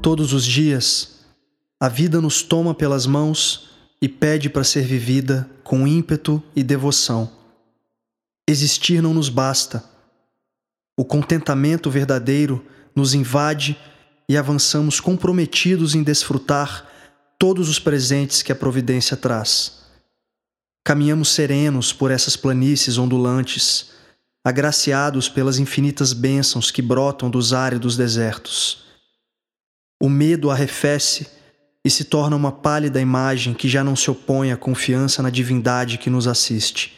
Todos os dias, a vida nos toma pelas mãos e pede para ser vivida com ímpeto e devoção. Existir não nos basta. O contentamento verdadeiro nos invade e avançamos comprometidos em desfrutar todos os presentes que a providência traz. Caminhamos serenos por essas planícies ondulantes, agraciados pelas infinitas bênçãos que brotam dos áridos desertos. O medo arrefece e se torna uma pálida imagem que já não se opõe à confiança na divindade que nos assiste.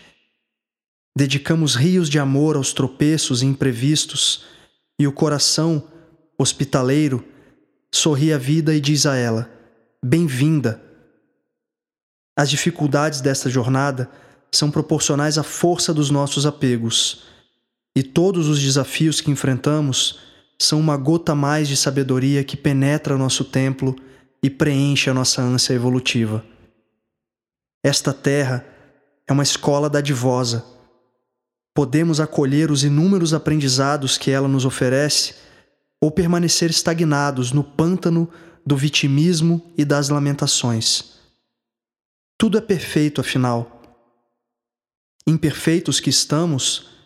Dedicamos rios de amor aos tropeços imprevistos, e o coração, hospitaleiro, sorri à vida e diz a ela: Bem-vinda. As dificuldades desta jornada são proporcionais à força dos nossos apegos, e todos os desafios que enfrentamos são uma gota mais de sabedoria que penetra nosso templo e preenche a nossa ânsia evolutiva. Esta terra é uma escola dadivosa. Podemos acolher os inúmeros aprendizados que ela nos oferece ou permanecer estagnados no pântano do vitimismo e das lamentações. Tudo é perfeito, afinal. Imperfeitos que estamos,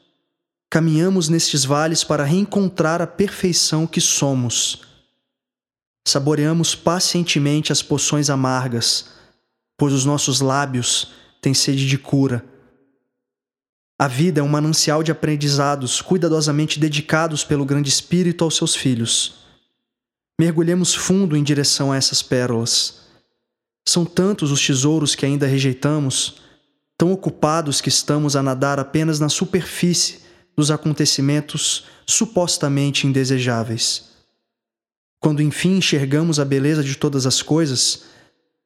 caminhamos nestes vales para reencontrar a perfeição que somos. Saboreamos pacientemente as poções amargas, pois os nossos lábios têm sede de cura. A vida é um manancial de aprendizados cuidadosamente dedicados pelo Grande Espírito aos seus filhos. Mergulhemos fundo em direção a essas pérolas. São tantos os tesouros que ainda rejeitamos, tão ocupados que estamos a nadar apenas na superfície dos acontecimentos supostamente indesejáveis. Quando enfim enxergamos a beleza de todas as coisas,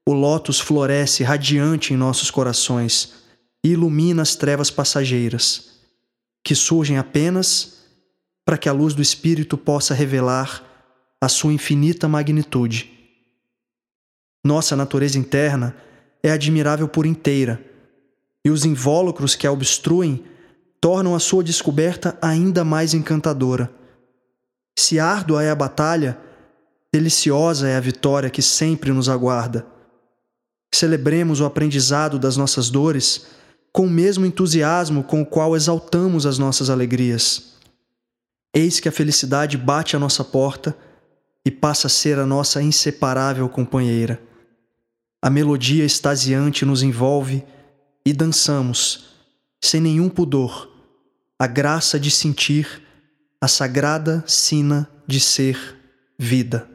o lótus floresce radiante em nossos corações e ilumina as trevas passageiras, que surgem apenas para que a luz do Espírito possa revelar a sua infinita magnitude. Nossa natureza interna é admirável por inteira, e os invólucros que a obstruem tornam a sua descoberta ainda mais encantadora. Se árdua é a batalha, deliciosa é a vitória que sempre nos aguarda. Celebremos o aprendizado das nossas dores com o mesmo entusiasmo com o qual exaltamos as nossas alegrias. Eis que a felicidade bate à nossa porta e passa a ser a nossa inseparável companheira. A melodia extasiante nos envolve e dançamos, sem nenhum pudor, a graça de sentir a sagrada sina de ser vida.